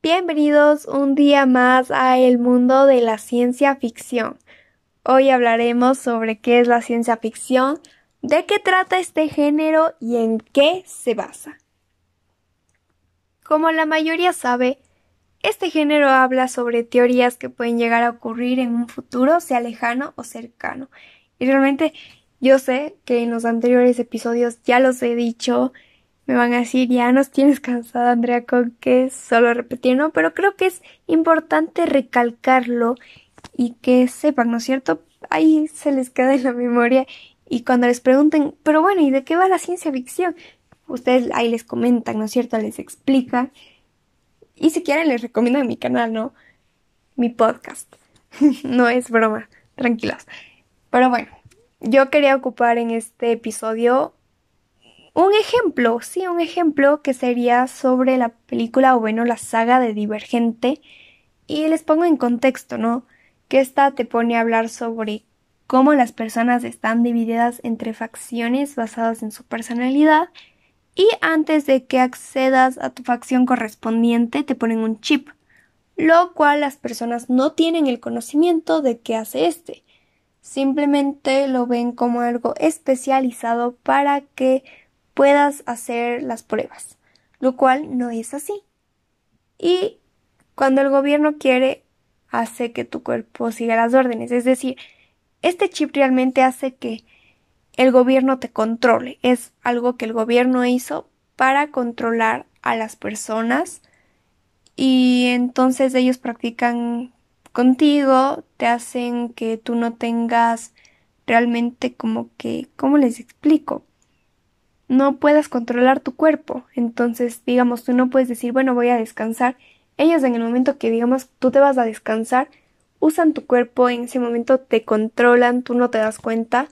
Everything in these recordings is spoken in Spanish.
Bienvenidos un día más a el mundo de la ciencia ficción. Hoy hablaremos sobre qué es la ciencia ficción, de qué trata este género y en qué se basa. Como la mayoría sabe, este género habla sobre teorías que pueden llegar a ocurrir en un futuro, sea lejano o cercano. Y realmente yo sé que en los anteriores episodios ya los he dicho, me van a decir, ya nos tienes cansada, Andrea, con que solo repetir, ¿no? Pero creo que es importante recalcarlo y que sepan, ¿no es cierto? Ahí se les queda en la memoria y cuando les pregunten, pero bueno, ¿y de qué va la ciencia ficción? Ustedes ahí les comentan, ¿no es cierto? Les explican. Y si quieren les recomiendo mi canal, ¿no? Mi podcast. no es broma, tranquilos. Pero bueno, yo quería ocupar en este episodio un ejemplo, sí, un ejemplo que sería sobre la película o bueno, la saga de Divergente. Y les pongo en contexto, ¿no? Que esta te pone a hablar sobre cómo las personas están divididas entre facciones basadas en su personalidad y antes de que accedas a tu facción correspondiente te ponen un chip, lo cual las personas no tienen el conocimiento de qué hace este. Simplemente lo ven como algo especializado para que puedas hacer las pruebas, lo cual no es así. Y cuando el gobierno quiere, hace que tu cuerpo siga las órdenes. Es decir, este chip realmente hace que el gobierno te controle. Es algo que el gobierno hizo para controlar a las personas y entonces ellos practican contigo, te hacen que tú no tengas realmente como que, ¿cómo les explico? No puedas controlar tu cuerpo. Entonces, digamos, tú no puedes decir, bueno, voy a descansar. Ellos en el momento que, digamos, tú te vas a descansar, usan tu cuerpo, en ese momento te controlan, tú no te das cuenta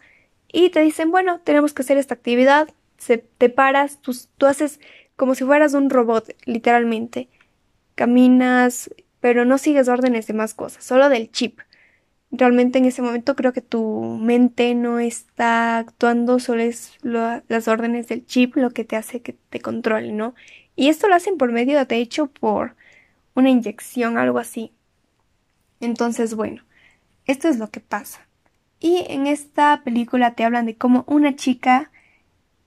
y te dicen, bueno, tenemos que hacer esta actividad, se, te paras, tú, tú haces como si fueras un robot, literalmente. Caminas, pero no sigues órdenes de más cosas, solo del chip realmente en ese momento creo que tu mente no está actuando, solo es las órdenes del chip lo que te hace que te controle, ¿no? Y esto lo hacen por medio, de hecho, por una inyección, algo así. Entonces, bueno, esto es lo que pasa. Y en esta película te hablan de cómo una chica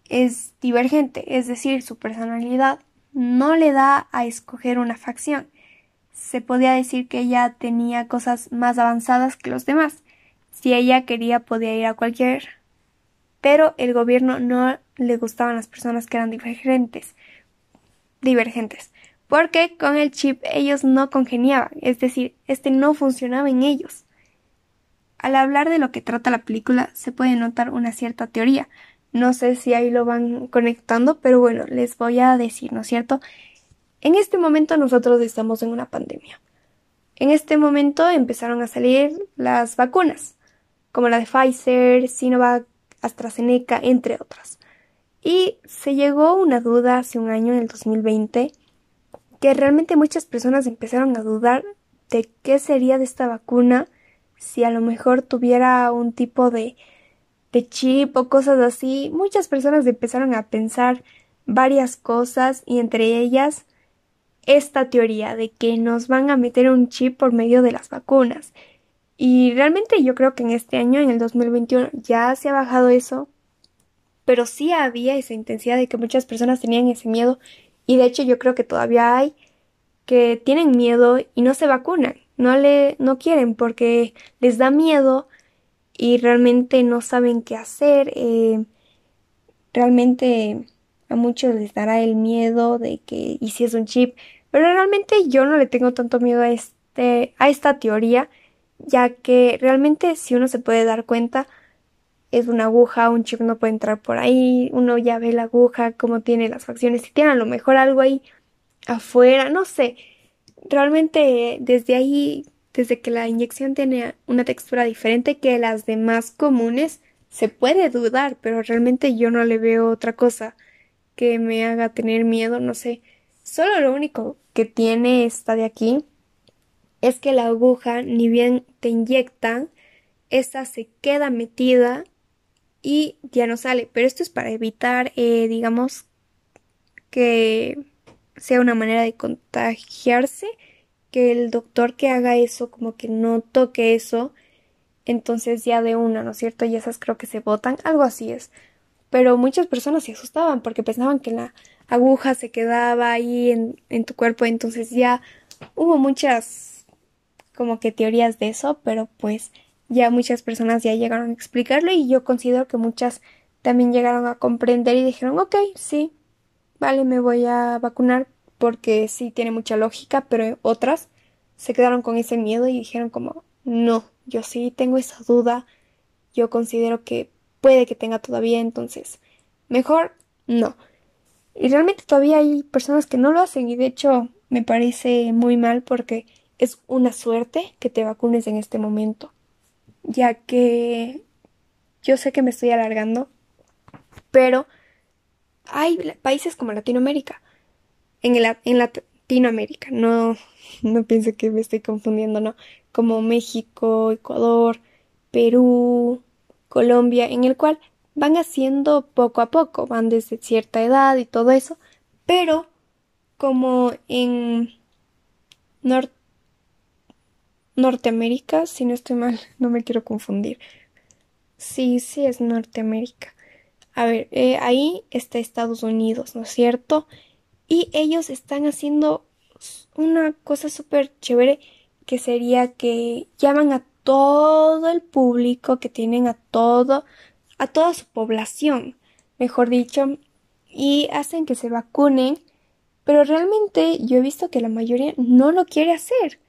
es divergente, es decir, su personalidad no le da a escoger una facción se podía decir que ella tenía cosas más avanzadas que los demás. Si ella quería podía ir a cualquier. Pero el gobierno no le gustaban las personas que eran divergentes. Divergentes. Porque con el chip ellos no congeniaban, es decir, este no funcionaba en ellos. Al hablar de lo que trata la película se puede notar una cierta teoría. No sé si ahí lo van conectando, pero bueno, les voy a decir, ¿no es cierto? En este momento nosotros estamos en una pandemia. En este momento empezaron a salir las vacunas, como la de Pfizer, Sinovac, AstraZeneca, entre otras. Y se llegó una duda hace un año, en el 2020, que realmente muchas personas empezaron a dudar de qué sería de esta vacuna si a lo mejor tuviera un tipo de, de chip o cosas así. Muchas personas empezaron a pensar varias cosas y entre ellas esta teoría de que nos van a meter un chip por medio de las vacunas. Y realmente yo creo que en este año, en el 2021, ya se ha bajado eso, pero sí había esa intensidad de que muchas personas tenían ese miedo. Y de hecho yo creo que todavía hay que tienen miedo y no se vacunan, no le no quieren porque les da miedo y realmente no saben qué hacer, eh, realmente a muchos les dará el miedo de que y si es un chip pero realmente yo no le tengo tanto miedo a, este, a esta teoría, ya que realmente si uno se puede dar cuenta, es una aguja, un chip no puede entrar por ahí, uno ya ve la aguja, cómo tiene las facciones, si tiene a lo mejor algo ahí afuera, no sé. Realmente desde ahí, desde que la inyección tiene una textura diferente que las demás comunes, se puede dudar, pero realmente yo no le veo otra cosa que me haga tener miedo, no sé. Solo lo único que tiene esta de aquí es que la aguja, ni bien te inyectan, esta se queda metida y ya no sale. Pero esto es para evitar, eh, digamos, que sea una manera de contagiarse, que el doctor que haga eso como que no toque eso, entonces ya de una, ¿no es cierto? Y esas creo que se botan, algo así es. Pero muchas personas se asustaban porque pensaban que la aguja se quedaba ahí en, tu cuerpo, entonces ya hubo muchas como que teorías de eso, pero pues ya muchas personas ya llegaron a explicarlo y yo considero que muchas también llegaron a comprender y dijeron, ok, sí, vale, me voy a vacunar porque sí tiene mucha lógica, pero otras se quedaron con ese miedo y dijeron como, no, yo sí tengo esa duda, yo considero que puede que tenga todavía, entonces, mejor no. Y realmente todavía hay personas que no lo hacen y de hecho me parece muy mal porque es una suerte que te vacunes en este momento, ya que yo sé que me estoy alargando, pero hay países como Latinoamérica, en, el, en Latinoamérica, no, no pienso que me estoy confundiendo, no, como México, Ecuador, Perú, Colombia, en el cual van haciendo poco a poco, van desde cierta edad y todo eso, pero como en Norteamérica, si no estoy mal, no me quiero confundir. Sí, sí es Norteamérica. A ver, eh, ahí está Estados Unidos, ¿no es cierto? Y ellos están haciendo una cosa súper chévere que sería que llaman a todo el público que tienen a todo a toda su población, mejor dicho, y hacen que se vacunen, pero realmente yo he visto que la mayoría no lo quiere hacer.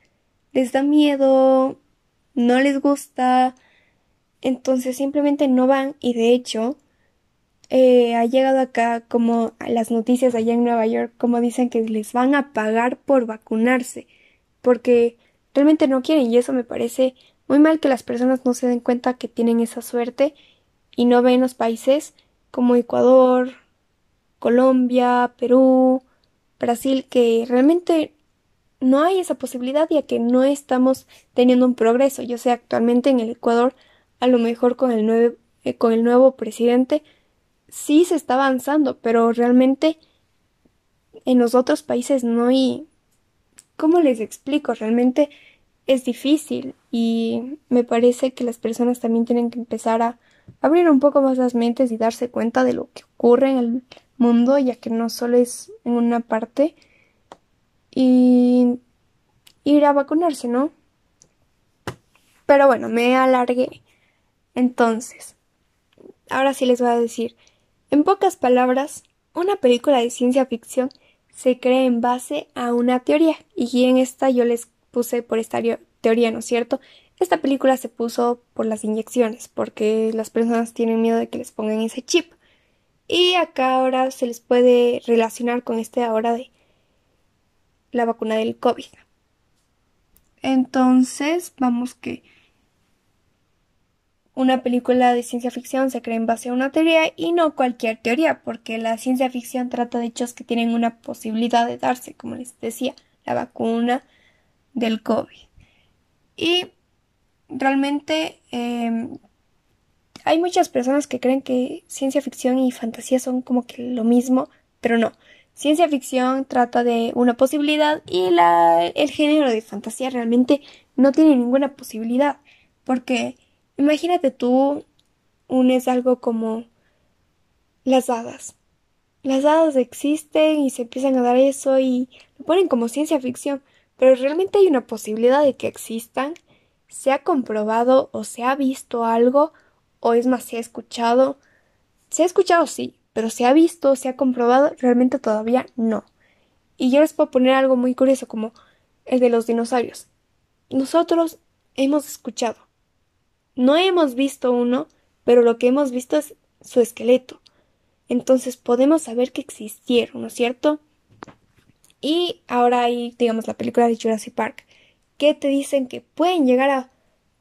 Les da miedo, no les gusta, entonces simplemente no van y de hecho eh, ha llegado acá como las noticias allá en Nueva York como dicen que les van a pagar por vacunarse porque realmente no quieren y eso me parece muy mal que las personas no se den cuenta que tienen esa suerte y no ven los países como Ecuador, Colombia, Perú, Brasil, que realmente no hay esa posibilidad ya que no estamos teniendo un progreso. Yo sé, actualmente en el Ecuador, a lo mejor con el, nuevo, eh, con el nuevo presidente, sí se está avanzando, pero realmente en los otros países no hay... ¿Cómo les explico? Realmente es difícil y me parece que las personas también tienen que empezar a abrir un poco más las mentes y darse cuenta de lo que ocurre en el mundo, ya que no solo es en una parte, y ir a vacunarse, ¿no? Pero bueno, me alargué. Entonces, ahora sí les voy a decir, en pocas palabras, una película de ciencia ficción se crea en base a una teoría, y en esta yo les puse por esta teoría, ¿no es cierto? Esta película se puso por las inyecciones, porque las personas tienen miedo de que les pongan ese chip. Y acá ahora se les puede relacionar con este ahora de la vacuna del COVID. Entonces, vamos que una película de ciencia ficción se crea en base a una teoría y no cualquier teoría, porque la ciencia ficción trata de hechos que tienen una posibilidad de darse, como les decía, la vacuna del COVID. Y realmente em, hay muchas personas que creen que ciencia ficción y fantasía son como que lo mismo, pero no. Ciencia ficción trata de una posibilidad y la, el género de fantasía realmente no tiene ninguna posibilidad. Porque imagínate tú unes algo como las hadas. Las hadas existen y se empiezan a dar eso y lo ponen como ciencia ficción, pero realmente hay una posibilidad de que existan ¿Se ha comprobado o se ha visto algo? ¿O es más, se ha escuchado? Se ha escuchado, sí, pero se ha visto, se ha comprobado, realmente todavía no. Y yo les puedo poner algo muy curioso como el de los dinosaurios. Nosotros hemos escuchado. No hemos visto uno, pero lo que hemos visto es su esqueleto. Entonces podemos saber que existieron, ¿no es cierto? Y ahora hay, digamos, la película de Jurassic Park que te dicen que pueden llegar a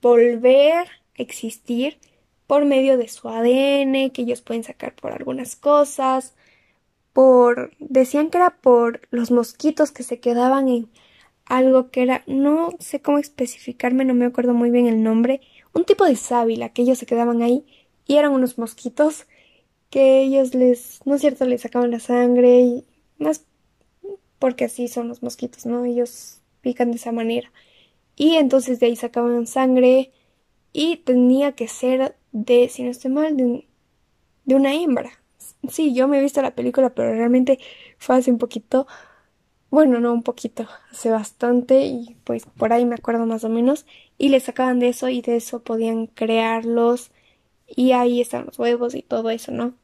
volver a existir por medio de su ADN, que ellos pueden sacar por algunas cosas, por decían que era por los mosquitos que se quedaban en algo que era no sé cómo especificarme, no me acuerdo muy bien el nombre, un tipo de sábila que ellos se quedaban ahí y eran unos mosquitos que ellos les, no es cierto, les sacaban la sangre y más porque así son los mosquitos, ¿no? Ellos pican de esa manera. Y entonces de ahí sacaban sangre y tenía que ser de, si no estoy mal, de, de una hembra. Sí, yo me he visto la película, pero realmente fue hace un poquito, bueno, no un poquito, hace bastante y pues por ahí me acuerdo más o menos. Y le sacaban de eso y de eso podían crearlos y ahí están los huevos y todo eso, ¿no?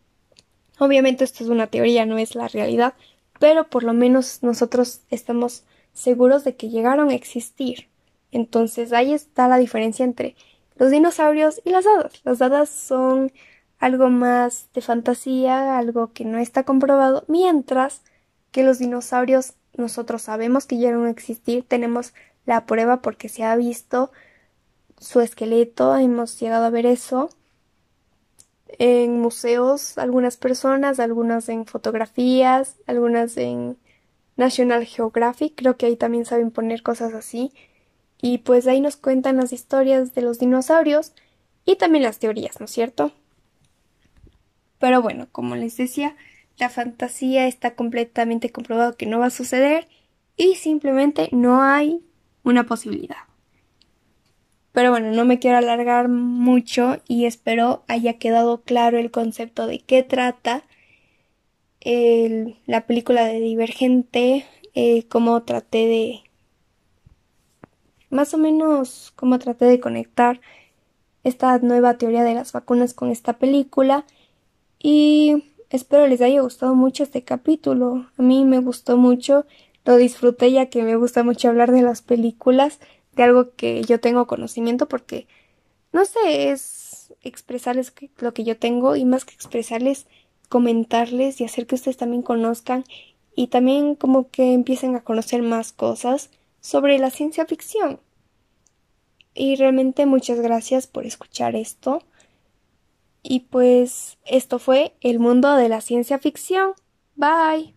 Obviamente esto es una teoría, no es la realidad, pero por lo menos nosotros estamos seguros de que llegaron a existir. Entonces ahí está la diferencia entre los dinosaurios y las hadas. Las hadas son algo más de fantasía, algo que no está comprobado, mientras que los dinosaurios nosotros sabemos que llegaron a existir, tenemos la prueba porque se ha visto su esqueleto, hemos llegado a ver eso en museos, algunas personas, algunas en fotografías, algunas en National Geographic, creo que ahí también saben poner cosas así. Y pues ahí nos cuentan las historias de los dinosaurios y también las teorías, ¿no es cierto? Pero bueno, como les decía, la fantasía está completamente comprobado que no va a suceder y simplemente no hay una posibilidad. Pero bueno, no me quiero alargar mucho y espero haya quedado claro el concepto de qué trata la película de Divergente, eh, cómo traté de... más o menos cómo traté de conectar esta nueva teoría de las vacunas con esta película. Y espero les haya gustado mucho este capítulo. A mí me gustó mucho, lo disfruté ya que me gusta mucho hablar de las películas de algo que yo tengo conocimiento porque, no sé, es expresarles lo que yo tengo y más que expresarles, comentarles y hacer que ustedes también conozcan y también como que empiecen a conocer más cosas sobre la ciencia ficción. Y realmente muchas gracias por escuchar esto. Y pues esto fue el mundo de la ciencia ficción. Bye.